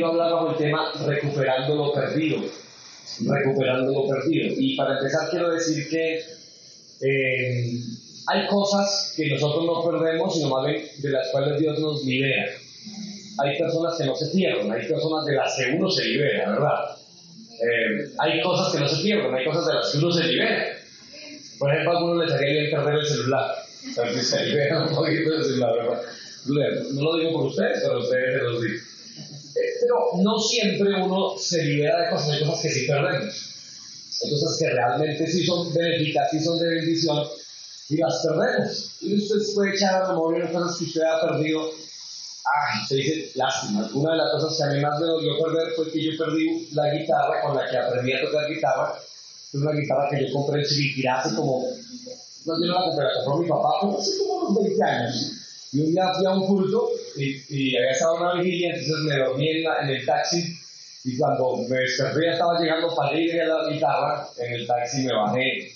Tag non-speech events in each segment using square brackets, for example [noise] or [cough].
quiero hablar bajo el tema recuperando lo perdido. Recuperando lo perdido. Y para empezar quiero decir que eh, hay cosas que nosotros no perdemos, sino más bien de las cuales Dios nos libera. Hay personas que no se pierden, hay personas de las que uno se libera, ¿verdad? Eh, hay cosas que no se pierden, hay cosas de las que uno se libera. Por ejemplo, a algunos les haría bien perder el celular. Se libera un poquito del celular, ¿verdad? No lo digo por ustedes, pero ustedes se los digo. Pero no siempre uno se libera de cosas, hay cosas que sí perdemos. Hay cosas que realmente sí son benéficas, sí son de bendición, y las perdemos. Y usted puede echar a memoria las cosas que usted ha perdido. Ay, se dice lástima. Una de las cosas que a mí más me dolió perder fue que yo perdí la guitarra con la que aprendí a tocar guitarra. Es una guitarra que yo compré en Chiquitira hace como. No, yo no la compré, la compró mi papá hace como unos 20 años. Y un día fui a un culto y, y había estado una vigilia, entonces me dormí en, en el taxi. Y cuando me desperté, ya estaba llegando para ir a la guitarra. En el taxi me bajé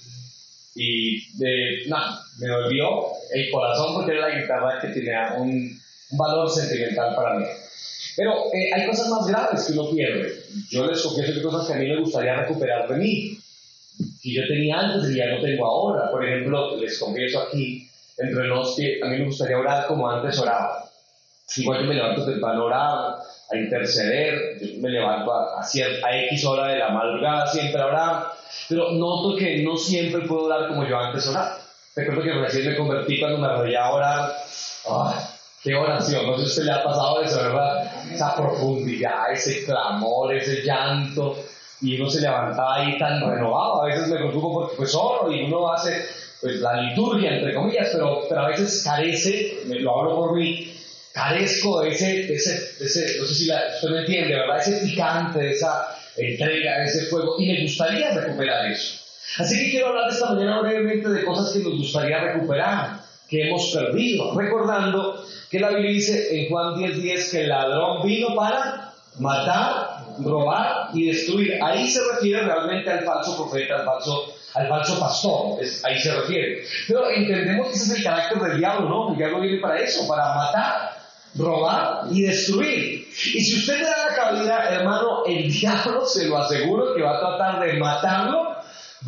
y de, nada, me dolió el corazón porque era la guitarra que tenía un, valor sentimental para mí. Pero eh, hay cosas más graves que uno pierde. Yo les confieso que cosas que a mí me gustaría recuperar de mí, que yo tenía antes y ya no tengo ahora. Por ejemplo, les confieso aquí, entre los que a mí me gustaría orar como antes oraba. Igual que me levanto temprano orar, a interceder, yo me levanto a, a, a X hora de la madrugada siempre a orar, pero noto que no siempre puedo orar como yo antes oraba. Recuerdo que recién me convertí cuando me arrollaba a orar. ¡Ay, qué oración! No sé si usted le ha pasado eso, ¿verdad? Esa profundidad, ese clamor, ese llanto. Y uno se levantaba ahí tan renovado. A veces me preocupo porque pues oro y uno hace pues, la liturgia, entre comillas, pero, pero a veces carece, lo hablo por mí, carezco de ese, ese, ese, no sé si la, usted me entiende, ¿verdad? Ese picante, de esa entrega, de ese fuego, y me gustaría recuperar eso. Así que quiero hablar esta mañana brevemente de cosas que nos gustaría recuperar, que hemos perdido, recordando que la Biblia dice en Juan 10:10 10, que el ladrón vino para matar, robar y destruir. Ahí se refiere realmente al falso profeta, al falso al falso pastor, ahí se refiere. Pero entendemos que ese es el carácter del diablo, ¿no? El diablo viene para eso, para matar, robar y destruir. Y si usted le da la cabida, hermano, el diablo, se lo aseguro, que va a tratar de matarlo,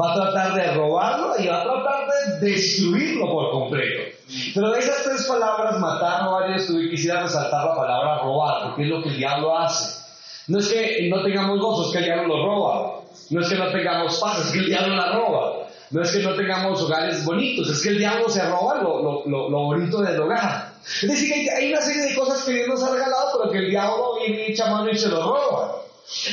va a tratar de robarlo y va a tratar de destruirlo por completo. Pero de esas tres palabras, matar, robar y destruir, quisiera resaltar la palabra robar, porque es lo que el diablo hace. No es que no tengamos gozo, es que el diablo lo roba. No es que no tengamos paz, es que el diablo la roba. No es que no tengamos hogares bonitos, es que el diablo se roba lo, lo, lo, lo bonito del hogar. Es decir, que hay una serie de cosas que Dios nos ha regalado, pero que el diablo viene y echa mano y se lo roba.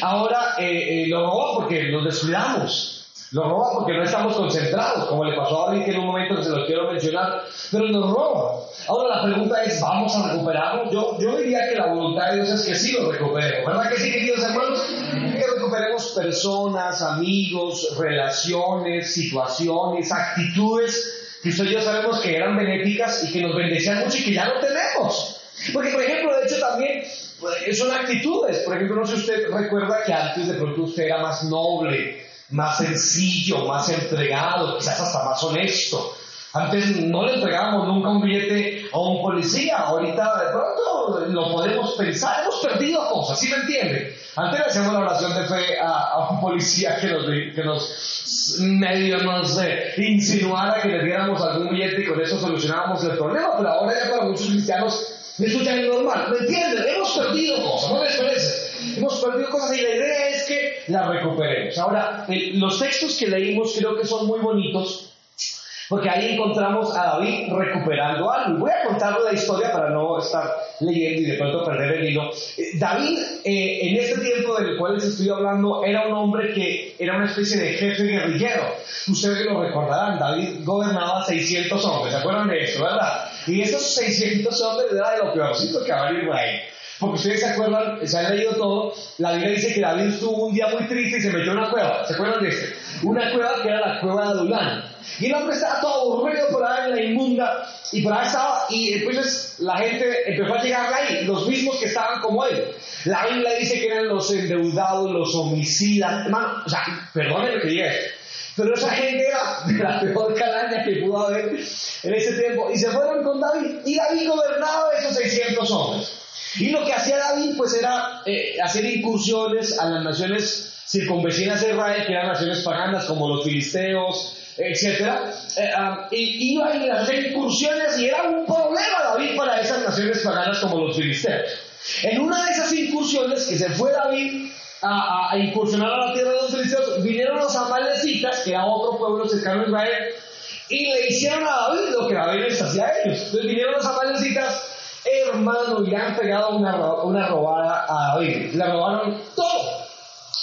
Ahora eh, eh, lo roba porque nos descuidamos. Lo roba porque no estamos concentrados, como le pasó a David, que en un momento que se lo quiero mencionar, pero nos roba. Ahora la pregunta es, ¿vamos a recuperarlo? Yo, yo diría que la voluntad de Dios es que sí lo recuperemos. ¿Verdad que sí, queridos hermanos? Que recuperemos personas, amigos, relaciones, situaciones, actitudes usted y yo sabemos que eran benéficas y que nos bendecían mucho y que ya no tenemos. Porque, por ejemplo, de hecho también pues, son actitudes. Por ejemplo, no sé si usted recuerda que antes de pronto usted era más noble, más sencillo, más entregado, quizás hasta más honesto. Antes no le entregábamos nunca un billete a un policía, ahorita de pronto lo podemos pensar, hemos perdido cosas, ¿sí me entiende? Antes le hacíamos la oración de fe a, a un policía que nos, que nos medio nos eh, insinuara que le diéramos algún billete y con eso solucionábamos el problema, pero ahora ya para muchos cristianos eso ya es normal, ¿me entienden? Hemos perdido cosas, ¿no les parece? Hemos perdido cosas y la idea es que las recuperemos. Ahora, el, los textos que leímos creo que son muy bonitos porque ahí encontramos a David recuperando algo. Y voy a contarle la historia para no estar leyendo y de pronto perder el hilo. David, eh, en este tiempo del cual les estoy hablando, era un hombre que era una especie de jefe guerrillero. Ustedes lo recordarán, David gobernaba 600 hombres, ¿se acuerdan de eso, verdad? Y esos 600 hombres era de lo peorcito que había en Israel. Porque ustedes se acuerdan, se han leído todo, la Biblia dice que David estuvo un día muy triste y se metió en una cueva. ¿Se acuerdan de esto? Una cueva que era la cueva de Adulán. Y el hombre estaba todo aburrido por ahí en la inmunda. Y por ahí estaba, y entonces la gente empezó a llegar ahí, los mismos que estaban como él. La Biblia dice que eran los endeudados, los homicidas. Hermano, o sea, perdónenme que diga esto. Pero esa gente era de la peor calaña que pudo haber en ese tiempo. Y se fueron con David. Y David gobernaba esos 600 hombres. Y lo que hacía David pues era eh, hacer incursiones a las naciones circunvecinas de Israel, que eran naciones paganas como los filisteos, etc. Eh, ah, y iba a hacer incursiones y era un problema David para esas naciones paganas como los filisteos. En una de esas incursiones que se fue David a, incursionar a la tierra de los filisteos, vinieron los amalecitas, que era otro pueblo cercano a Israel, y le hicieron a David lo que David les hacía a ellos. Entonces vinieron los amalecitas, hermano, le han pegado una, una robada a David. Le robaron todo.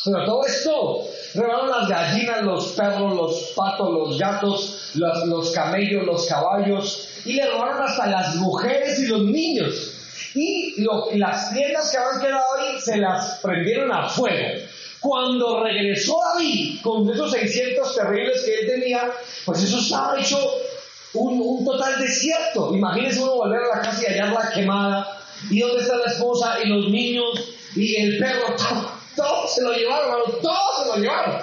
Pero todo es todo. Robaron las gallinas, los perros, los patos, los gatos, los, los camellos, los caballos, y le robaron hasta las mujeres y los niños. Y las tiendas que habían quedado ahí se las prendieron a fuego. Cuando regresó David con esos 600 terribles que él tenía, pues eso estaba hecho un, un total desierto. Imagínense uno volver a la casa y hallarla quemada. ¿Y dónde está la esposa y los niños y el perro? [laughs] Todo, se lo llevaron, hermano, todo se lo llevaron.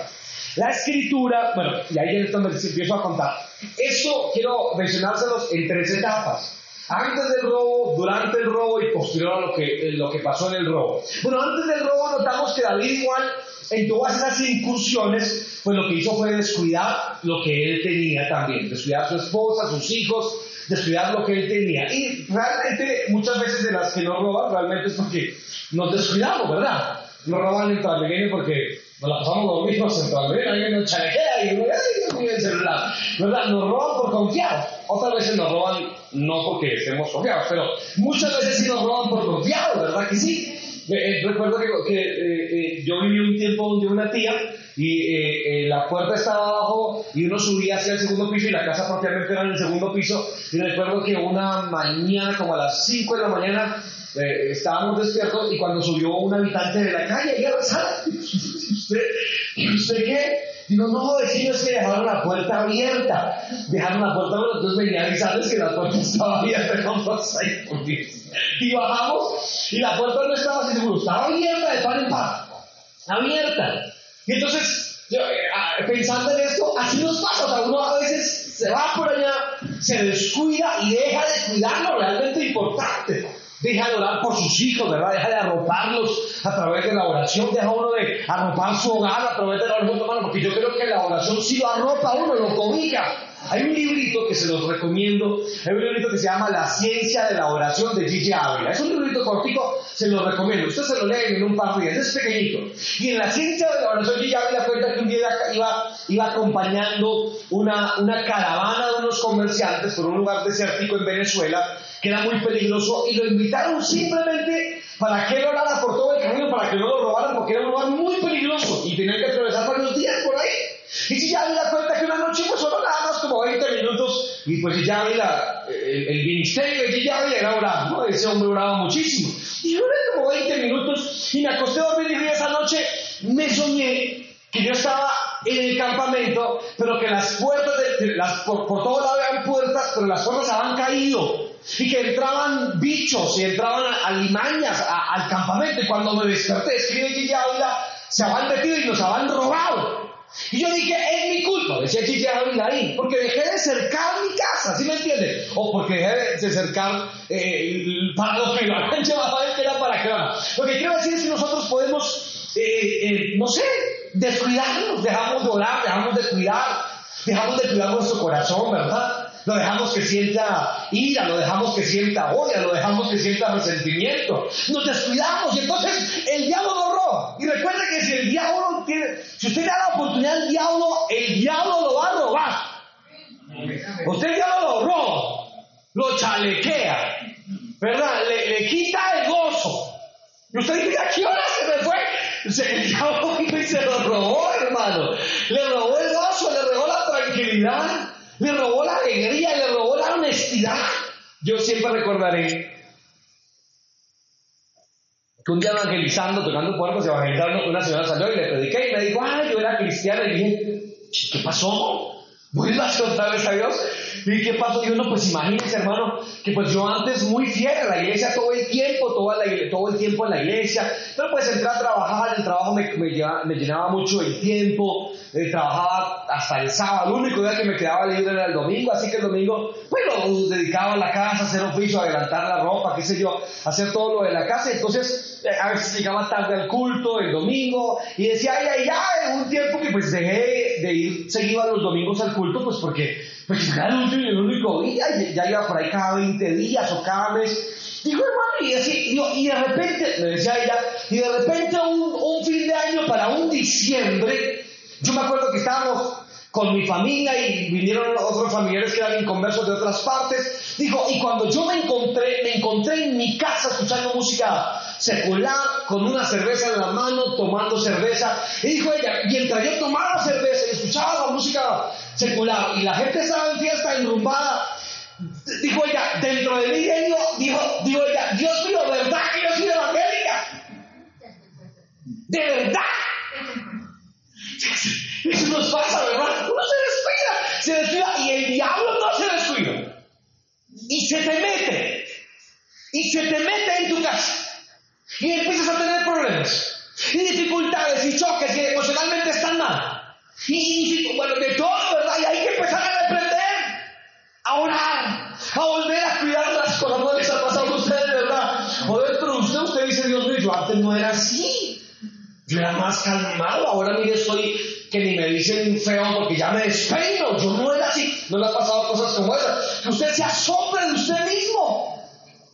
La escritura, bueno, y ahí es donde empiezo a contar. Eso quiero mencionárselos en tres etapas. Antes del robo, durante el robo y posterior a lo que, lo que pasó en el robo. Bueno, antes del robo notamos que David igual en todas esas incursiones, pues lo que hizo fue descuidar lo que él tenía también, descuidar su esposa, sus hijos, descuidar lo que él tenía. Y realmente muchas veces de las que nos roban, realmente es porque nos descuidamos, ¿verdad? Nos roban el pequeño porque nos la pasamos los mismos en Transmilenio, alguien nos chalequea y mío, el celular. ¿Verdad? Nos roban por confiar. Otras veces nos roban no porque estemos confiados, pero muchas veces sí nos roban por confiados, ¿verdad que sí? Eh, recuerdo que, eh, eh, yo viví un tiempo donde una tía y la puerta estaba abajo y uno subía hacia el segundo piso y la casa propiamente era en el segundo piso y recuerdo que una mañana como a las 5 de la mañana estábamos despiertos y cuando subió un habitante de la calle y a la [laughs] sala, ¿usted, ¿usted qué? Digo, no, decimos que dejaron la puerta abierta. Dejaron la puerta abierta, entonces venía a avisarles que la puerta [laughs] estaba abierta. Vamos ahí por Y bajamos y la puerta no estaba así seguro, estaba abierta de par en par. Abierta. Y entonces, eh, ah, pensando en esto, así nos pasa. O uno a veces se va por allá, se descuida y deja de cuidar lo realmente importante. Deja de orar por sus hijos, ¿verdad? Deja de arroparlos a través de la oración. Deja uno de arropar su hogar a través de la oración, hermano, porque yo creo que la oración sí lo arropa uno, lo cobija. Hay un librito que se los recomiendo, hay un librito que se llama La ciencia de la oración de Gigi Ávila. Es un librito cortico, se lo recomiendo. Usted se lo lee en un par de días, es pequeñito. Y en la ciencia de la oración Gigi Ávila cuenta que un día iba, iba acompañando una, una caravana de unos comerciantes por un lugar desértico en Venezuela que era muy peligroso y lo invitaron simplemente para que él orara por todo el camino, para que no lo robaran, porque era un lugar muy peligroso y tenían que atravesar varios días por ahí. Y si ya había cuenta que una noche pues solo nada más como 20 minutos y pues ya había el, el, ministerio de ya era orar, ¿no? Ese hombre oraba muchísimo. Y yo oré como 20 minutos y me acosté a dormir y esa noche me soñé que yo estaba en el campamento, pero que las puertas, de, las, por, por todo lado habían puertas, pero las puertas habían caído y que entraban bichos y entraban alimañas al campamento. Y cuando me desperté, escribe Gigi Ávila, se habían metido y nos habían robado. Y yo dije, es mi culpa, decía Gigi Ávila ahí, porque dejé de cercar mi casa, ¿sí me entiendes? O porque dejé de cercar eh, para lo que lo habían [laughs] llevado a era para que Lo que quiero decir es que nosotros podemos, eh, eh, no sé, descuidarnos, dejamos de orar, dejamos de cuidar, dejamos de cuidar nuestro corazón, ¿verdad? Lo dejamos que sienta ira, lo dejamos que sienta odio, lo dejamos que sienta resentimiento. Nos descuidamos y entonces el diablo nos roba. Y recuerde que si el diablo tiene, si usted le da la oportunidad al diablo, el diablo lo va a robar. Usted diablo lo roba, lo chalequea, ¿verdad? Le, quita el gozo. Y usted dice, ¿a qué hora se me fue? El diablo [laughs] se lo robó, hermano. Le robó el gozo, le robó la tranquilidad. Le robó la alegría, le robó la honestidad. Yo siempre recordaré que un día evangelizando, tocando puertas, evangelizando, una señora salió y le prediqué y me dijo, ay, yo era cristiana. Y dije, ¿qué pasó? Vuelvas otra vez a Dios. ¿Y qué pasó? Dios, no, pues imagínense, hermano, que pues yo antes muy fiel a la iglesia todo el tiempo, todo, todo el tiempo en la iglesia, pero pues entré a trabajar, el trabajo me, me, llenaba mucho el tiempo, eh, trabajaba hasta el sábado, el único día que me quedaba libre era el domingo, así que el domingo, pues lo dedicaba a la casa, hacer oficio, a adelantar la ropa, qué sé yo, hacer todo lo de la casa, entonces eh, a veces llegaba tarde al culto el domingo y decía, ay, ay, ay, un tiempo que pues dejé de ir seguido a los domingos al culto, pues porque pues era el único día, ya iba por ahí cada 20 días o cada mes. Dijo, hermano, y así, y de repente, me decía ella, y de repente un, un fin de año para un diciembre, yo me acuerdo que estábamos con mi familia y vinieron otros familiares que eran inconversos de otras partes. Dijo, y cuando yo me encontré, me encontré en mi casa escuchando música secular, con una cerveza en la mano, tomando cerveza. Y dijo ella, mientras yo tomaba cerveza y escuchaba la música secular y la gente estaba en fiesta enrumbada, dijo ella, dentro de mí dijo, dijo, dijo ella, Dios mío, ¿verdad que yo soy evangélica? De verdad. [laughs] Eso nos pasa, ¿verdad? Uno se descuida, se descuida y el diablo no se descuida. Y se te mete. Y se te mete en tu casa. Y empiezas a tener problemas. Y dificultades y choques y emocionalmente están mal. Y, bueno, de todo, ¿verdad? Y hay que empezar a aprender, a orar, a volver a cuidar las cosas. No les ha pasado a ustedes, ¿verdad? Joder, pero usted, usted dice, Dios mío, antes no era así. Yo era más calmado, ahora mire, estoy que ni me dicen feo porque ya me despeino. Yo no era así. No le ha pasado cosas como esas. Que usted se asombre de usted mismo.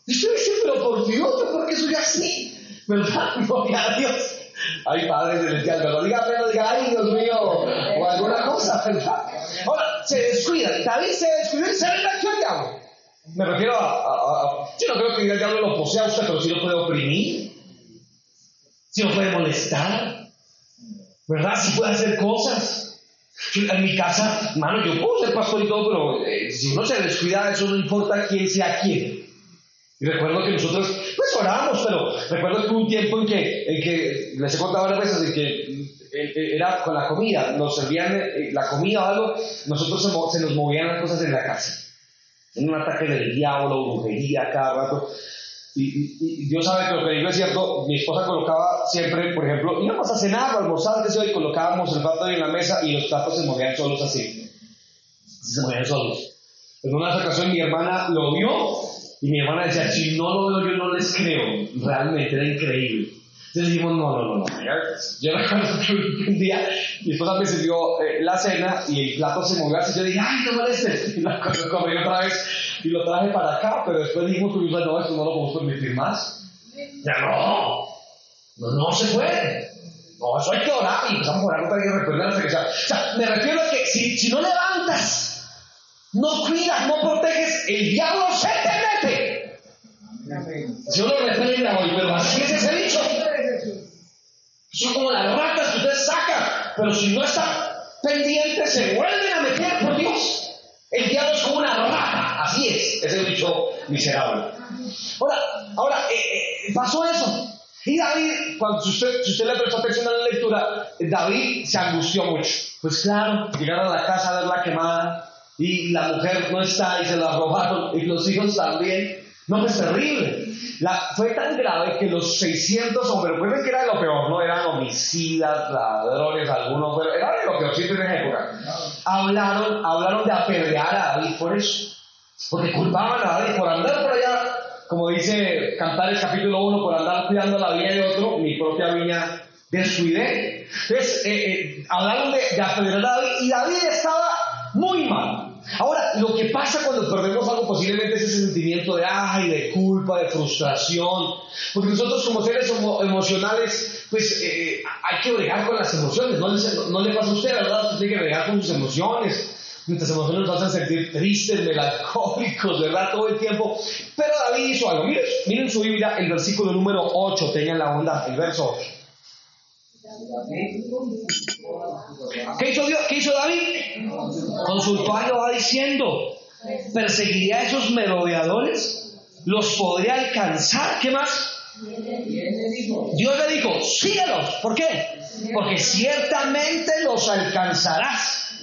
Y usted dice, pero por Dios, ¿yo soy así? ¿Verdad? [laughs] Gloria a Dios. Ay, Padre Celestial, pero diga, pero diga, ay, Dios mío, o alguna cosa, ¿verdad? Ahora, se descuida, David se descuida y se le al diablo. Me refiero a, a, Yo no creo que el diablo lo posea a usted, pero si lo puede oprimir, si lo puede molestar, ¿verdad? Si puede hacer cosas. En mi casa, hermano, yo puedo ser pastor y todo, pero eh, si uno se descuida, eso no importa quién sea quién. Y recuerdo que nosotros, pues orábamos, pero recuerdo que hubo un tiempo en que, en que les he contado varias veces, en que eh, eh, era con la comida, nos servían la comida o algo, nosotros se, nos movían las cosas en la casa. En un ataque del diablo, brujería cada rato. Y, Dios sabe que lo que digo es cierto, mi esposa colocaba siempre, por ejemplo, íbamos a cenar o almorzar, y colocábamos el plato ahí en la mesa y los platos se movían solos así. Se movían solos. En una ocasión mi hermana lo vio y mi hermana decía, si no lo veo yo no les creo. Realmente era increíble. Entonces dijimos, no, no, no, no. Yo que [laughs] un día mi esposa me sirvió eh, la cena y el plato se movió así. Yo dije, ay, no molestes. [laughs] Y la comí otra vez y lo traje para acá. Pero después dijimos, no, esto no lo podemos permitir más. Ya no. No, no se puede. No, eso hay que orar y empezamos a orar otra vez y recuerdan O sea, me refiero a que si, si no levantas no cuidas, no proteges, el diablo se te mete. Yo lo reprenda hoy, pero así es ese dicho. Son como las ratas que usted saca, pero si no está pendiente, se vuelven a meter por Dios. El diablo es como una rata, así es, ese dicho miserable. Ahora, ahora eh, eh, pasó eso. Y David, cuando usted, si usted le prestó atención a la lectura, David se angustió mucho. Pues claro, llegaron a la casa a verla quemada, y la mujer no está y se la robaron y los hijos también. No, es terrible. Fue tan grave que los 600 hombres, pues que era lo peor, no eran homicidas, ladrones, algunos, pero era lo peor siempre en época. Hablaron, hablaron de apedrear a David por eso, porque culpaban a David por andar por allá, como dice Cantar el capítulo 1, por andar cuidando la vida de otro, mi propia viña descuidé. Entonces, eh, eh, hablaron de, de apedrear a David y David estaba muy mal. Ahora, lo que pasa cuando perdemos algo posiblemente es ese sentimiento de ay, de culpa, de frustración, porque nosotros como seres emocionales, pues eh, hay que bregar con las emociones, no le, no le pasa a usted, ¿verdad? Usted tiene que bregar con sus emociones. Nuestras emociones nos hacen sentir tristes, melancólicos, ¿verdad? Todo el tiempo. Pero David hizo algo. Miren, miren su Biblia, el versículo número 8, tengan la onda, el verso 8. ¿Qué hizo, Dios? ¿Qué hizo David? Consultó a va diciendo, ¿perseguiría a esos merodeadores? ¿Los podría alcanzar? ¿Qué más? Dios le dijo, síguelos. ¿Por qué? Porque ciertamente los alcanzarás.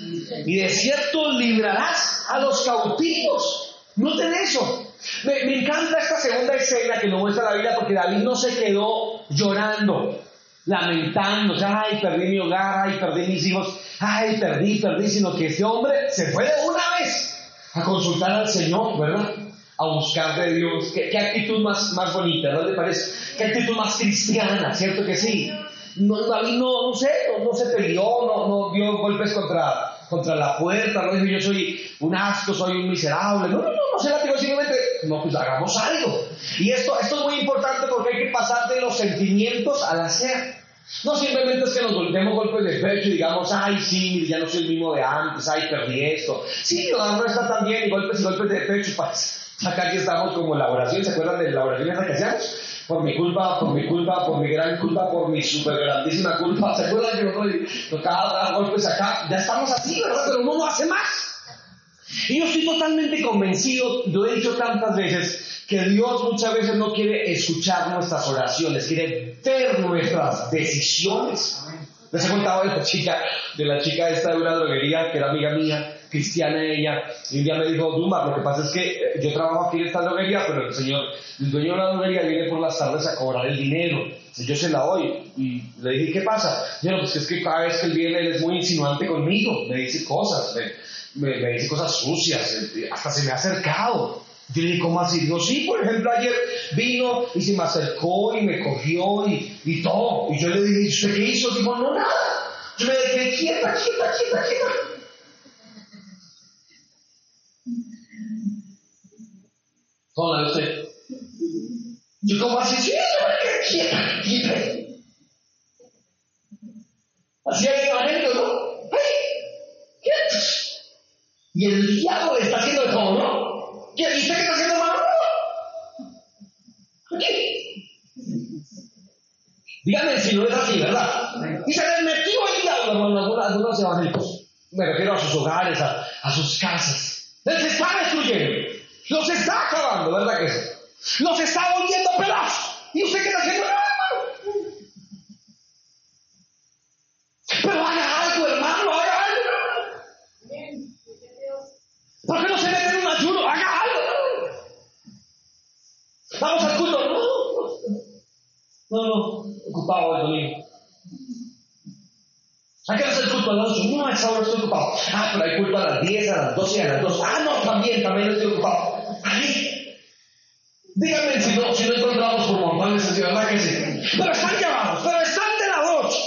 Y de cierto librarás a los cautivos. Noten eso. Me, me, encanta esta segunda escena que nos muestra la Biblia porque David no se quedó llorando, lamentando, ay, perdí mi hogar, ay, perdí mis hijos, ay, perdí, perdí, sino que este hombre se fue de una vez a consultar al Señor, ¿verdad? A buscar de Dios. ¿Qué, qué actitud más, más bonita, ¿no te parece? ¿Qué actitud más cristiana, ¿cierto que sí? No, David no, no sé, no, se peleó, no, no dio golpes contra, contra la puerta, no dijo yo soy un asco, soy un miserable, no, no, no, no se la simplemente, no, pues hagamos algo. Y esto, esto es muy importante porque hay que pasar de los sentimientos al hacer. No simplemente es que nos volvemos golpes de pecho y digamos, ay, sí, ya no soy el mismo de antes, ay, perdí esto. Sí, no, está tan bien, y golpes y golpes de pecho, pues, acá aquí estamos como la oración, ¿se acuerdan de la oración que hacíamos? Por mi culpa, por mi culpa, por mi gran culpa, por mi super grandísima culpa, ¿se acuerdan que nosotros tocaba dar golpes acá? Ya estamos así, ¿verdad? Pero uno no hace más. Y yo estoy totalmente convencido, lo he dicho tantas veces, que Dios muchas veces no quiere escuchar nuestras oraciones, quiere ver nuestras decisiones. Les he contado de la chica, de la chica esta de una droguería que era amiga mía, cristiana ella, y un día me dijo, Duma, lo que pasa es que eh, yo trabajo aquí en esta droguería, pero el señor, el dueño de la droguería viene por las tardes a cobrar el dinero, yo se la doy, y le dije, ¿qué pasa? Yo, no, pues es que cada vez que él viene él es muy insinuante conmigo, me dice cosas, me, me, me dice cosas sucias, eh, hasta se me ha acercado. Yo le dije, ¿cómo así? Digo, sí, por ejemplo, ayer vino y se me acercó y me cogió y, y todo. Y yo le dije, ¿usted qué hizo? Digo, no, nada. Yo me dije, quieta, quieta, quieta, quieta. Hola, usted. Yo, ¿cómo quieta, quieta. Así hay evangélico, ¿no? ¡Ay! ¡Quietos! Y el diablo le está haciendo de todo, ¿no? ¿Y usted qué está haciendo, hermano? Aquí. Dígame si no es así, ¿verdad? Y se les metió el diablo, algunos, algunos evangélicos. Me refiero a sus hogares, a, a sus casas. Les está destruyendo. Los está acabando, ¿verdad que sí? Los está volviendo pedazos. ¿Y usted está haciendo? hermano? Pero haga algo, hermano, haga algo. ¿Por qué no se mete en un ayuno? Haga algo. Vamos al culto. No, no, ocupado el domingo. ¿A qué hora el culto a las 8? No, a esa hora estoy ocupado. Ah, pero hay culto a las 10, a las 12 y a las 2. Ah, no, también, también estoy ocupado. Ahí. Díganme si no, si no encontramos por montones así, ¿verdad que sí? Pero están llamados, pero están de la noche.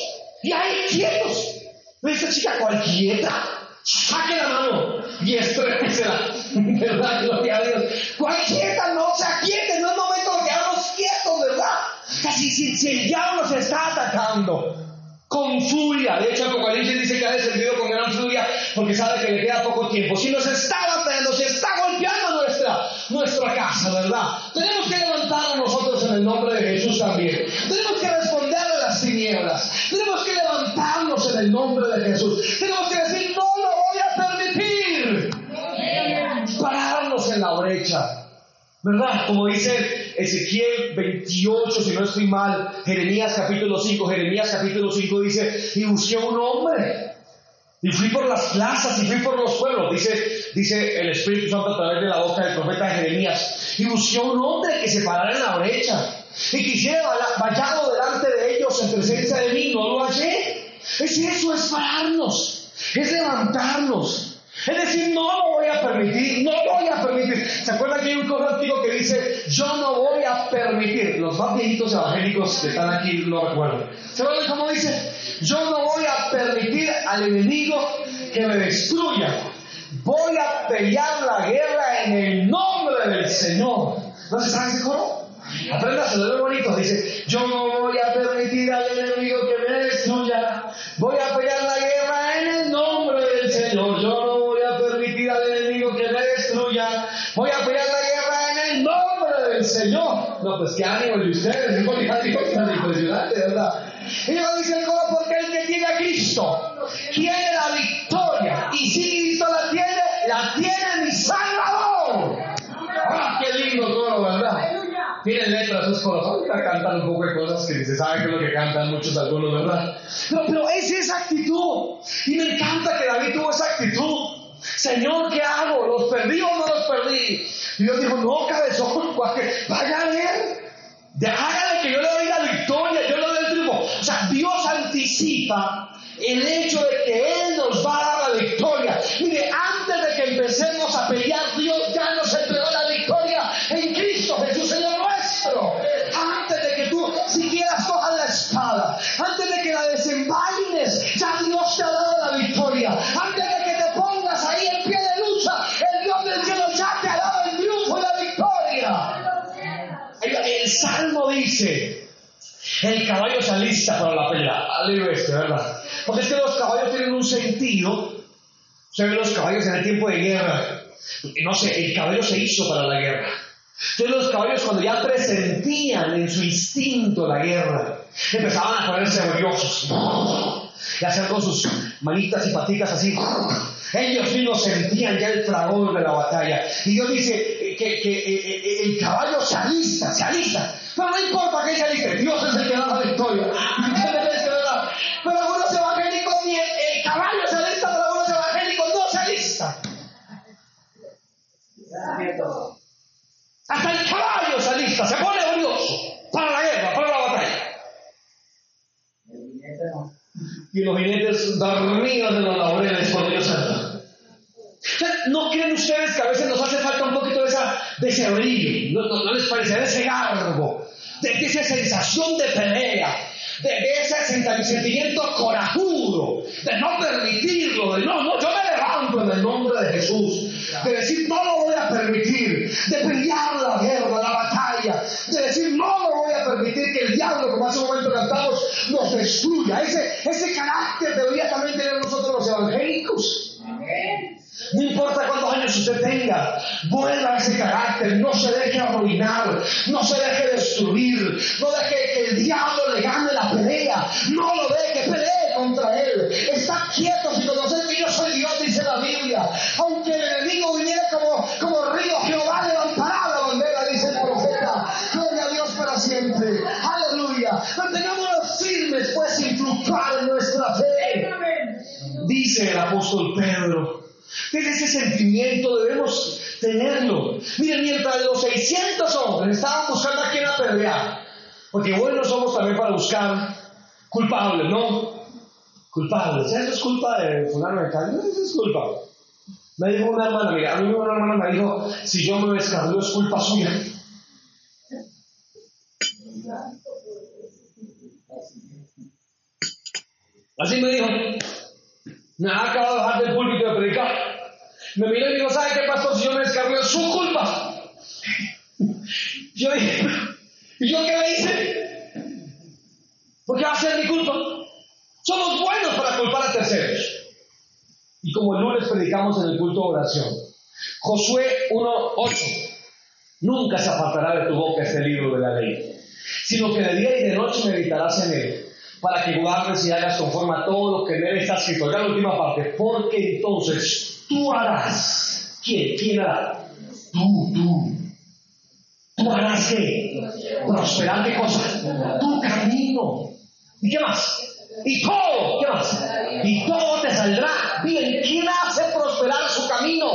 Y ahí quietos. Esta chica cualquiera. Saque la mano y estrépesela. [laughs] ¿Verdad? Gloria a Dios. Cualquiera no se aquiete, no es momento de quietos, ¿verdad? Casi si, si el diablo se está atacando con furia. De hecho, Apocalipsis dice que ha descendido con gran furia porque sabe que le queda poco tiempo. Si nos está se está golpeando nuestra, nuestra casa, ¿verdad? Tenemos que levantarnos nosotros en el nombre de Jesús también. Tenemos que responderle a las tinieblas. Tenemos que levantarnos en el nombre de Jesús. Tenemos que decir, no lo voy a permitir. Pararnos en la brecha. ¿Verdad? Como dice Ezequiel 28, si no estoy mal, Jeremías capítulo 5, Jeremías capítulo 5 dice, y busqué un hombre, y fui por las plazas, y fui por los pueblos, dice, dice el Espíritu Santo a través de la boca del profeta Jeremías, y busqué un hombre que se parara en la brecha, y quisiera vallado delante de ellos en presencia de mí, no lo hallé. Es eso, es pararnos, es levantarnos. Es decir, no lo voy a permitir, no voy a permitir. ¿Se acuerdan que hay un coro antiguo que dice, yo no voy a permitir? Los más viejitos evangélicos que están aquí lo recuerdan. ¿Se acuerdan cómo dice? Yo no voy a permitir al enemigo que me destruya. Voy a pelear la guerra en el nombre del Señor. ¿No se sabe ese coro? Apréndaselo, bonito. Dice, yo no voy a permitir al enemigo que me destruya. Voy a pelear la guerra Voy a pelear la guerra en el nombre del Señor. No, pues qué ánimo de ustedes. Es un ánimo tan impresionante, ¿verdad? Y luego dice el coro, porque el que tiene a Cristo tiene la victoria. Y si Cristo la tiene, la tiene mi Salvador. ¡Ah, qué lindo coro, verdad! tienen letras sus cosas. Ahorita cantan un poco de cosas que se sabe que es lo que cantan muchos algunos, ¿verdad? Pero, pero es esa actitud. Y me encanta que David tuvo esa actitud. Señor, ¿qué hago? ¿Los perdí o no los perdí? Y Dios dijo, no, cabezón, [laughs] vaya ver. Hágale que yo le doy la victoria, yo le doy el triunfo. O sea, Dios anticipa el hecho de que Él nos va a el caballo se alista para la pelea. Alivio este, ¿verdad? Porque es que los caballos tienen un sentido. Se ven los caballos en el tiempo de guerra. No sé, el caballo se hizo para la guerra. Entonces los caballos cuando ya presentían en su instinto la guerra, empezaban a ponerse orgullosos. Y hacer con sus manitas y paticas así. Ellos mismos sentían ya el fragor de la batalla. Y Dios dice que, que eh, eh, el caballo se alista, se alista. Pero no importa que se aliste, Dios es el que da la victoria. [laughs] Pero algunos evangélicos ni el, el caballo se alista, pero algunos evangélicos no se alista. Hasta el caballo se alista, se pone orgulloso para la guerra, para la batalla. Y los jinetes dormidos de los laureles por Dios santo. ¿No creen ustedes que a veces nos hace falta un poquito de, esa, de ese brillo? ¿No, les parece? De ese garbo, de, de esa sensación de pelea, de, ese sentimiento corajudo, de no permitirlo, de no, no, yo me levanto en el nombre de Jesús, de decir no lo voy a permitir, de pelear la guerra, la batalla, de decir no lo voy a permitir que el diablo, como hace un momento cantamos, nos destruya. Ese, ese carácter debería también tener nosotros los evangélicos. No importa cuántos años usted tenga, vuelva a ese carácter, no se deje arruinar, no se deje destruir, no deje que el diablo le gane la pelea, no lo deje, pelee contra él. Está quieto si conoces que yo soy Dios, dice la Biblia. Aunque el enemigo viniera como, como río, Jehová levantará la bandera, dice el profeta. Gloria a Dios para siempre. Aleluya. Mantengámonos firmes, pues, sin fluctuar. Dice el apóstol Pedro. Ese sentimiento debemos tenerlo. Miren, mientras los 600 hombres estaban buscando a quien apedrear, porque buenos somos también para buscar culpables, ¿no? Culpables. Eso es culpa de fulano de tal. Eso es culpa. Me dijo una hermana, mira, a mí una hermana me dijo, si yo me descargo es culpa suya. Así me dijo. Me ha acabado de bajar del púlpito de predicar. Me miró y dijo, ¿sabe qué pasó si yo me descargué? Es su culpa. [laughs] Yo dije, [laughs] ¿y yo qué le hice? ¿Por qué va a ser mi culpa? Somos buenos para culpar a terceros. Y como el lunes predicamos en el culto de oración, Josué 1.8, nunca se apartará de tu boca este libro de la ley, sino que de día y de noche meditarás en él para que guardes y hagas conforme a todo lo que en él está escrito. Ya la última parte, porque entonces tú harás. ¿Quién? ¿Quién hará? Tú, tú. ¿Tú harás qué? Prosperar qué cosa? Tu camino. ¿Y qué más? Y todo, ¿qué más? Y todo te saldrá bien. ¿Quién hace prosperar su camino?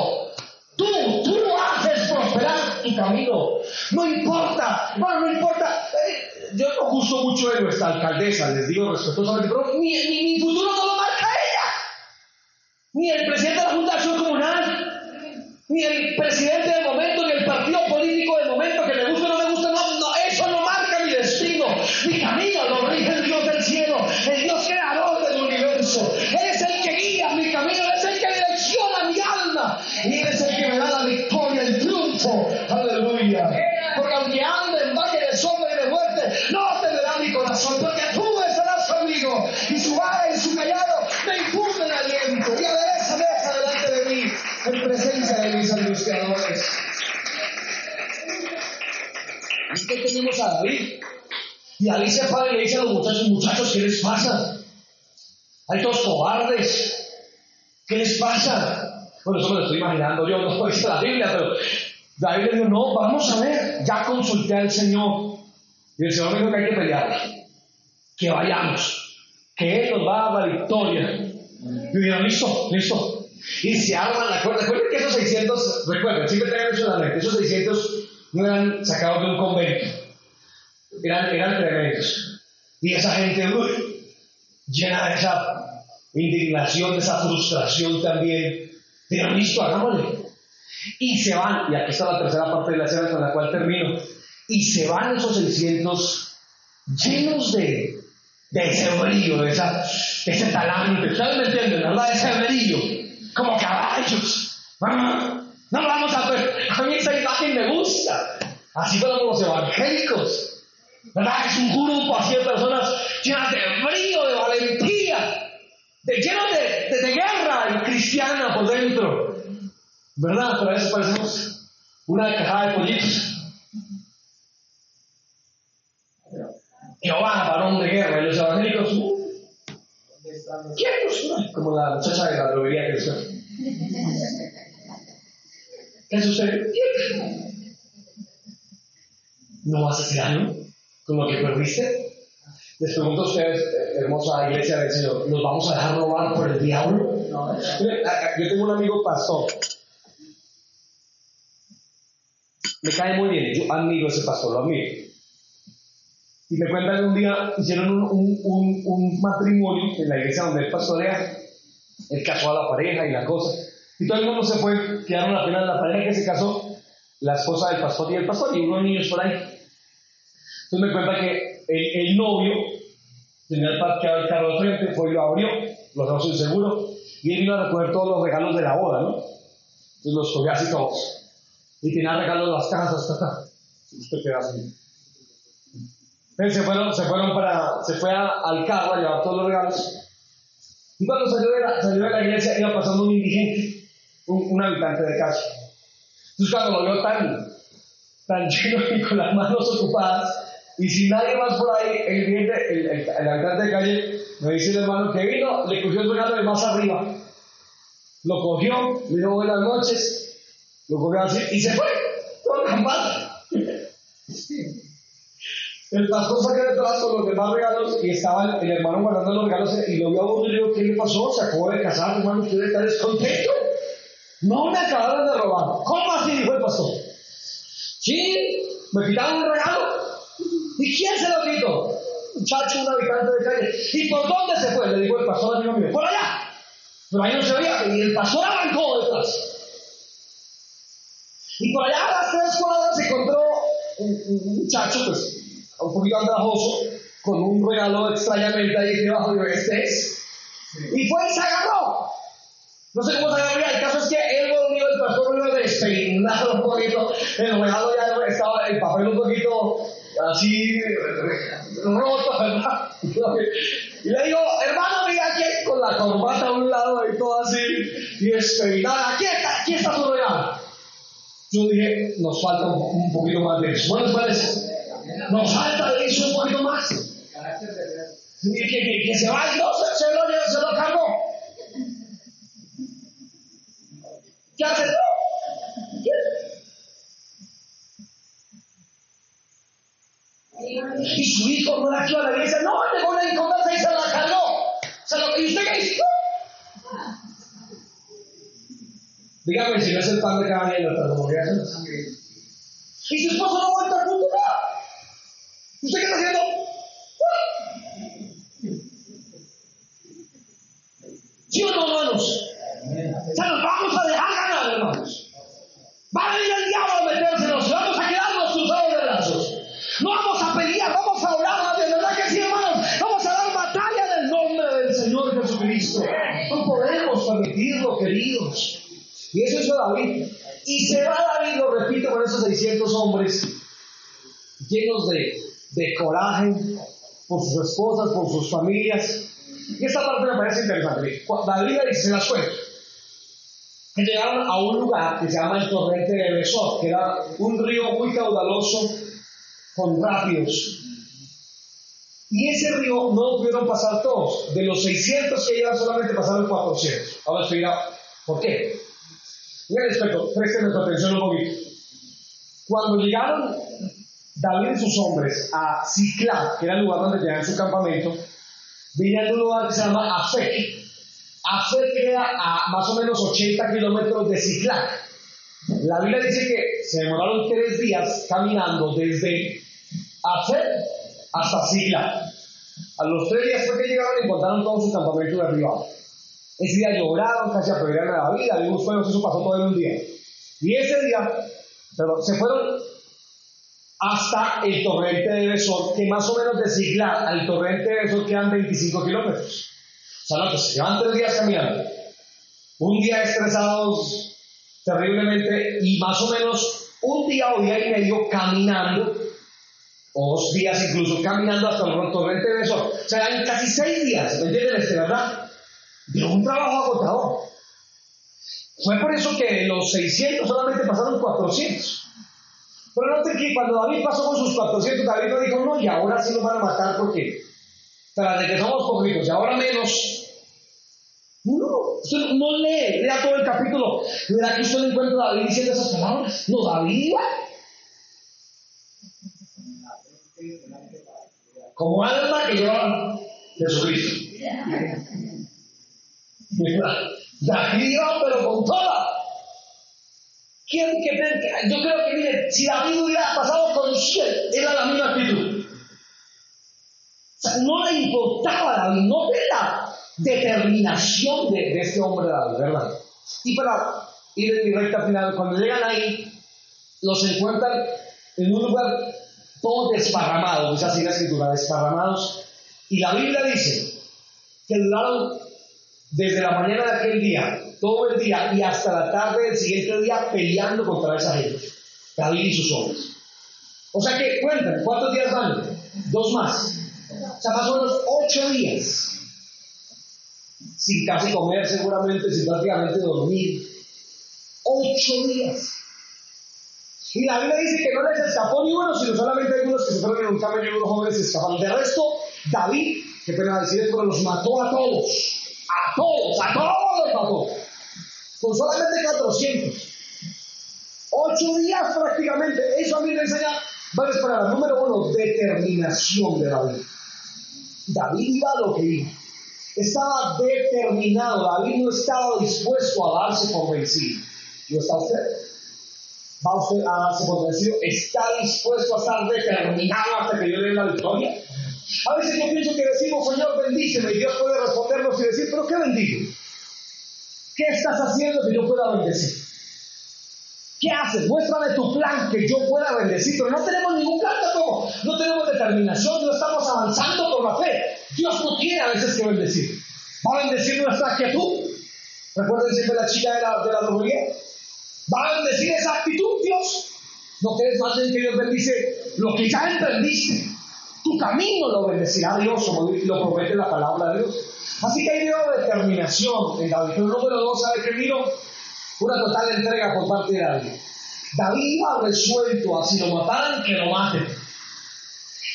Tú, tú haces prosperar tu camino. No importa, bueno, no importa. Eh, yo no gusto mucho de nuestra alcaldesa, les digo respetuosamente, pero mi, mi, mi futuro no lo marca ella. Ni el presidente de la Junta de Acción Comunal, ni el presidente del momento, ni el partido político del momento, que me guste o no me guste, no, no, eso no marca mi destino. Mi camino lo rige el Dios del cielo, el Dios creador del universo. Él es el que guía mi camino, Él es el que direcciona mi alma. Y angustiadores. ¿Y qué tenemos a David? Y David se para y le dice a los muchachos, muchachos, ¿qué les pasa? Hay dos cobardes. ¿Qué les pasa? Bueno, eso me lo estoy imaginando yo, no he visto la Biblia, pero David le dijo, no, vamos a ver, ya consulté al Señor. Y el Señor me dijo que hay que pelear, que vayamos, que Él nos va a dar la victoria. Y dijeron, listo, listo. Y se arman la cuerda. Recuerden que esos 600, recuerden, siempre tengan eso en la mente, esos 600 no eran sacados de un convento, eran, eran tremendos. Y esa gente, uy, llena de esa indignación, de esa frustración también, dijeron, listo, hagámosle. Y se van, y aquí está la tercera parte de la escena con la cual termino, y se van esos 600 llenos de, de ese brillo, de, esa, de ese talante. Ustedes me entienden, ¿verdad? De ese brillo, como caballos. No vamos a ver. A mí esa imagen me gusta. Así como los evangélicos. ¿Verdad? Es un grupo así de personas llenas de brillo, de valentía, de, llenos de, de, guerra cristiana por dentro. ¿Verdad? Pero a veces parecemos una cajada de pollitos. Jehová, varón de guerra, y los evangélicos, ¿quién nos Como la muchacha de la droguería que decía. ¿Qué sucede? ¿No vas a hacer algo con lo que perdiste? Les pregunto a ustedes, hermosa iglesia del Señor, ¿nos vamos a dejar robar por el diablo? Yo tengo un amigo pastor Me cae muy bien, yo admiro ese pastor, lo admiro. Y me cuentan un día hicieron un, un, un, matrimonio en la iglesia donde él pastorea, él casó a la pareja y la cosa. Y todo el mundo se fue, quedaron apenas la pareja que se casó, la esposa del pastor y el pastor, y unos niños por ahí. Entonces me cuenta que el, el novio tenía parqueado el carro de frente, fue y lo abrió, lo dejó sin seguro, y él vino a recoger todos los regalos de la boda, ¿no? Entonces los cogió así todos y tenía regalos las cajas hasta acá. Usted queda así. Se fueron, se fueron para, se fue al carro a llevar todos los regalos. Y cuando salió de la, salió de la iglesia iba pasando un indigente, un, habitante de calle. Entonces cuando lo vio tan, tan [laughs] lleno y con las manos ocupadas, y sin nadie más por ahí, el, el, el, el habitante de calle me dice el hermano que vino, le cogió el regalo de más arriba. Lo cogió, le dijo buenas noches, lo cogió así y se fue con la [laughs] El pastor sacó detrás con los demás regalos y estaba el, hermano guardando los regalos y lo vio a uno y le dijo, ¿qué le pasó? Se acabó de casar, hermano, usted está descontento. No me acabaron de robar. ¿Cómo así? Dijo el pastor. Sí, me quitaron un regalo. ¿Y quién se lo quitó? Un muchacho, un habitante de calle. ¿Y por dónde se fue? Le dijo el pastor amigo mío. Por allá. Pero ahí no se veía. Y el pastor arrancó detrás. Y por allá a las tres cuadras se encontró un, muchacho, pues, un poquito andrajoso, con un regalo extrañamente ahí debajo de este es. Y fue y se agarró. No sé cómo se agarró, el caso es que él volvió, el pastor volvió despeinado un poquito, el regalo ya estaba, el papel un poquito así roto, ¿verdad? [laughs] Y le digo, hermano, mira aquí con la corbata a un lado y todo así, y despeinado, aquí está, aquí está su regalo. Yo dije, nos falta un, poquito más de eso. Bueno, pues, nos falta de eso un poquito más. Que, que, que se va Dios, se lo, se lo cargó. ¿Qué hace Y su hijo no la quiere a la iglesia, no, le voy a encontrar y se la cargó. Se lo, ¿Y usted qué hizo? Dígame si no es el pan de cada día congregaciones. Y su esposo no vuelta a cultura. ¿Usted qué está haciendo? ¿Sí o no, hermanos? O sea, nos vamos a dejar ganar, hermanos. Va a venir el diablo a metérsenos y vamos a quedarnos cruzados de brazos. No vamos a pelear, vamos a orar, de verdad que sí, hermanos. Vamos a dar batalla en el nombre del Señor Jesucristo. No podemos permitirlo, queridos. Y eso hizo David. Y se va David, lo repito, con esos 600 hombres llenos de, de coraje por sus esposas, por sus familias. Y esta parte me parece interesante. David se las cuenta. Que llegaron a un lugar que se llama el torrente de Besor, que era un río muy caudaloso con rápidos. Y ese río no pudieron pasar todos. De los 600 que llegan solamente pasaron 400. Ahora estoy ¿por qué? Mira, respeto, presten nuestra atención un poquito. Cuando llegaron David y sus hombres a Ciclá, que era el lugar donde tenían su campamento, venían de un lugar que se llama Afek. Afek queda a más o menos 80 kilómetros de Ciclá. La Biblia dice que se demoraron tres días caminando desde Afek hasta Ciclá. A los tres días fue que llegaron y encontraron todo su campamento derribado. Ese día lloraron, casi apedrearon a David, David buscó eso pasó todo en un día. Y ese día, pero se fueron hasta el torrente de Besor, que más o menos de al torrente de Besor quedan 25 kilómetros. O sea, no, pues llevan tres días caminando. Un día estresados terriblemente y más o menos un día o día y medio caminando, o dos días incluso caminando hasta el torrente de Besor. O sea, eran casi seis días, ¿me entienden? Este, ¿verdad? De un trabajo agotador. Fue por eso que los 600 solamente pasaron 400. Pero noten que cuando David pasó con sus 400, David no dijo, no, y ahora sí nos van a matar porque tras de que somos poquitos y ahora menos. No, usted no lee, lea todo el capítulo. Verá que usted no encuentra a David diciendo esas palabras. No, David iba. Como alma que lleva Jesucristo. David iba, pero con toda. ¿Quién que, yo creo que, mire, si David hubiera pasado con 100, era la misma actitud. O sea, no le importaba a David, no de la determinación de, este hombre David, ¿verdad? Y para ir en mi recta final, cuando llegan ahí, los encuentran en un lugar todo desparramado, dice así la escritura, desparramados. Y la Biblia dice que duraron desde la mañana de aquel día, todo el día y hasta la tarde del siguiente día peleando contra esa gente, David y sus hombres. O sea que, cuentan, ¿cuántos días van? Dos más. O sea, más o ocho días. Sin casi comer seguramente, sin prácticamente dormir. Ocho días. Y la Biblia dice que no les escapó ni uno, sino solamente algunos que se fueron en un cambio y unos jóvenes se escaparon. De resto, David, que pena decir esto, los mató a todos a todos, a todos los mató. Con solamente 400. Ocho días prácticamente. Eso a mí me enseña varias palabras. Número uno, determinación de David. David iba a lo que iba. Estaba determinado. David no estaba dispuesto a darse por vencido. ¿No está usted? ¿Va usted a darse por vencido? ¿Está dispuesto a estar determinado hasta que yo le dé la victoria? A veces yo pienso que decimos, Señor, bendíceme, y Dios puede respondernos y decir, pero ¿qué bendigo? ¿Qué estás haciendo que yo pueda bendecir? ¿Qué haces? Muéstrame tu plan que yo pueda bendecir, pero no tenemos ningún plan tampoco, no tenemos determinación, no estamos avanzando por la fe. Dios no quiere a veces que bendecir. Va a bendecir nuestra quietud. Recuerden siempre la chica de la, de la Va a bendecir esa actitud, Dios. ¿No crees más bien que Dios bendice lo que ya emprendiste? Tu camino lo bendecirá Dios, como lo promete la palabra de Dios. Así que hay de determinación en David. Pero número dos, ¿sabe qué miro? Una total entrega por parte de David. David iba resuelto a si lo mataran, que lo maten.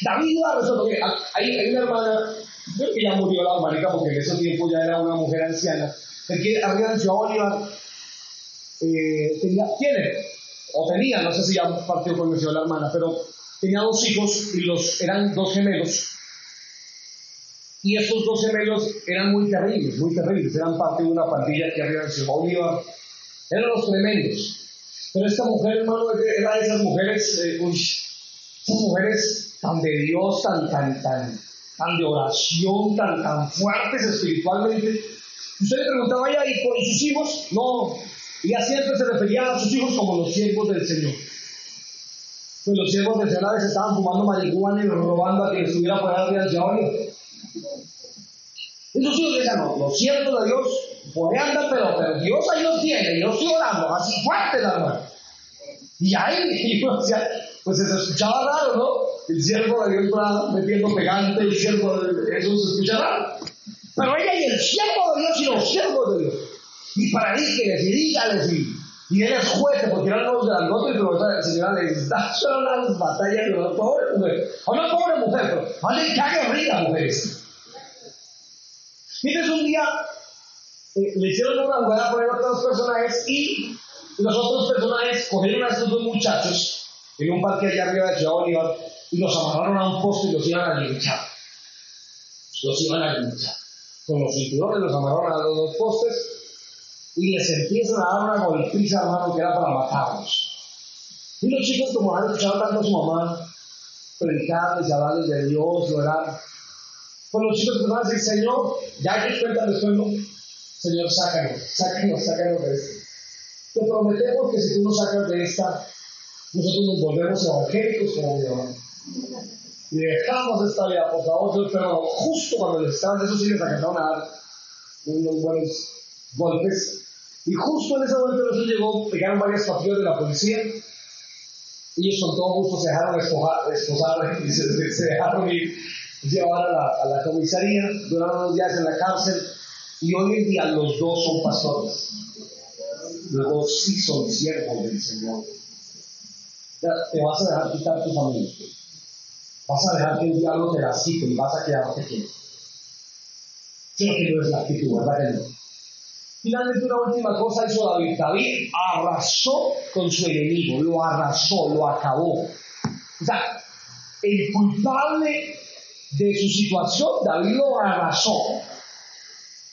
David iba resuelto. Hay, hay una hermana, creo que ya murió la hermanita porque en ese tiempo ya era una mujer anciana, que arriba en Ciudad Bolívar eh, tenía, tiene, o tenía, no sé si ya partió con la hermana, pero tenía dos hijos y los, eran dos gemelos. Y estos dos gemelos eran muy terribles, muy terribles. Eran parte de una pandilla que había en Ciudad. Eran los tremendos. Pero esta mujer, hermano, era de esas mujeres, eh, uy, esas mujeres tan de Dios, tan, tan, tan, tan de oración, tan, tan fuertes espiritualmente. Usted le preguntaba ¿y, sus hijos? No. Ella siempre se refería a sus hijos como los siervos del Señor pues los siervos de se estaban fumando marihuana y robando a quien estuviera por ahí al diablo. Esos hijos decían, no, los siervos de Dios, por ahí andan, pero, Dios ahí los tiene, y yo estoy orando, así fuerte la hermana. Y ahí, [laughs] y decía, pues se escuchaba raro, ¿no? El siervo de Dios va metiendo pegante, el siervo de Jesús se escucha raro. Pero ella y el siervo de Dios y los siervos de Dios. Y para que les dígales y y él es juez, porque eran los grandotes y la señora le da solo las batallas de una pobre mujer. A una pobre mujer, pero alguien que aguerrida mujeres. Miren, un día eh, le hicieron una jugada por otros personajes y los otros personajes cogieron a estos dos muchachos en un parque allá arriba de Ciudad Bolívar y los amarraron a un poste y los iban a linchar. Los iban a linchar. Con los cinturones los amarraron a los dos postes y les empiezan a dar una golpiza, hermano, que era para matarlos. Y los chicos, como han escuchado tanto a su mamá, predicarles, hablarles de Dios, orar, pues los chicos van a decir, Señor, ya que cuentan después, ¿no? Señor, sácanos, sácanos, sácanos de esto. Te prometemos que si tú nos sacas de esta, nosotros nos volvemos evangélicos como mi hermano. Y dejamos esta vida, por favor, pero justo cuando les estaban, eso sí les alcanzaron a dar unos buenos golpes. Y justo en ese momento nosotros llegó, llegaron varias patrullas de la policía. Ellos con todo gusto se dejaron esposar, [laughs] y se, dejaron ir, llevar a la, comisaría, duraron unos días en la cárcel y hoy en día los dos son pastores. Los dos sí son siervos del Señor. Te vas a dejar quitar tu familia. Vas a dejar que el diablo te la quite y vas a quedarte quieto. Creo que no es la actitud, ¿verdad que no? Finalmente, una última cosa hizo David. David arrasó con su enemigo, lo arrasó, lo acabó. O sea, el culpable de su situación, David lo arrasó.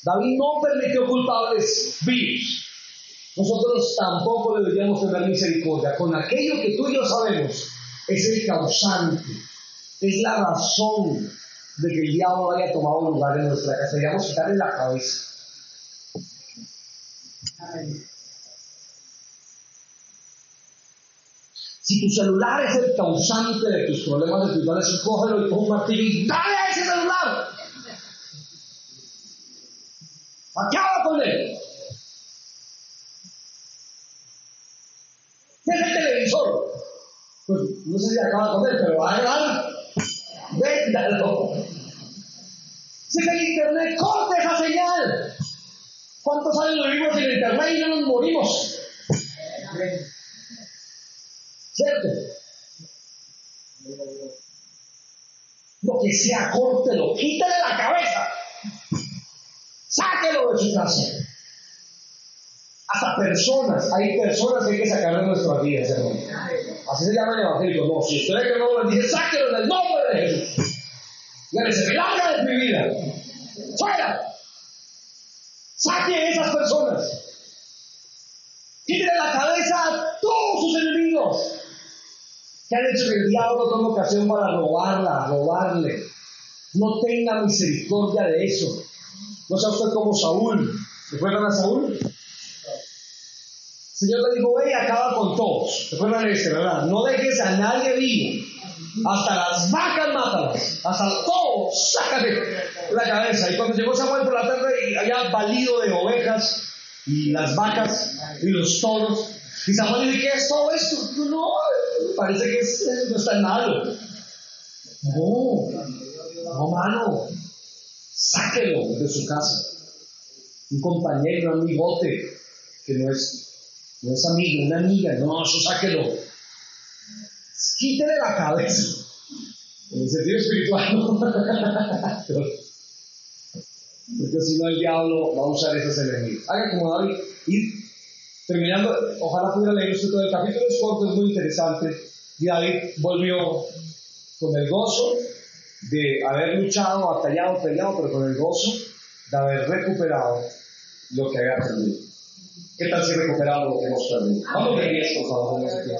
David no permitió culpables vivos. Nosotros tampoco deberíamos tener misericordia. Con aquello que tú y yo sabemos es el causante, es la razón de que el diablo haya tomado lugar en nuestra casa. Deberíamos quitarle la cabeza. Si tu celular es el causante de tus problemas espirituales, cógelo y pon un martillo y dale a ese celular. Acaba con él. ¿Qué es el televisor? Pues no sé si acaba con él, pero hagan. Véndalo. Si es el internet, corte esa señal. ¿Cuántos años vivimos en internet y no nos morimos? ¿Cierto? Lo que sea, córtelo, quítale la cabeza. Sáquelo de su casa. Hasta personas, hay personas que hay que sacar de nuestras vidas, hermano. Así se llama el evangelio. No, si usted ve que no lo bendice, sáquelo en el nombre de Jesús. Y se me de mi vida. ¡Fuera! Saque a esas personas. Quítale la cabeza a todos sus enemigos que han hecho que el diablo tome ocasión para robarla, robarle. No tenga misericordia de eso. No sea usted como Saúl. ¿Recuerdan a Saúl? El Señor le dijo, ve y acaba con todos. ¿Recuerdan este, verdad? No dejes a nadie vivo. Hasta las vacas mátalas. Hasta todos, sácate la cabeza. Y cuando llegó Samuel por la tarde, había valido de ovejas y las vacas y los toros. Y Samuel dice, ¿qué es todo esto? No, parece que es, no está malo. No, no, mano. Sáquelo de su casa. Un compañero, un amigote, que no es, no es amigo, una amiga, no, eso sáquelo. Quítele la cabeza. En el sentido espiritual. Porque si no, el diablo va a usar esos enemigos. Haga como David. Y terminando, ojalá pudiera leer usted todo el capítulo, es corto, es muy interesante. Y David volvió con el gozo de haber luchado, batallado, peleado, pero con el gozo de haber recuperado lo que había perdido. ¿Qué tal si recuperamos lo que hemos perdido? Vamos a por favor, en este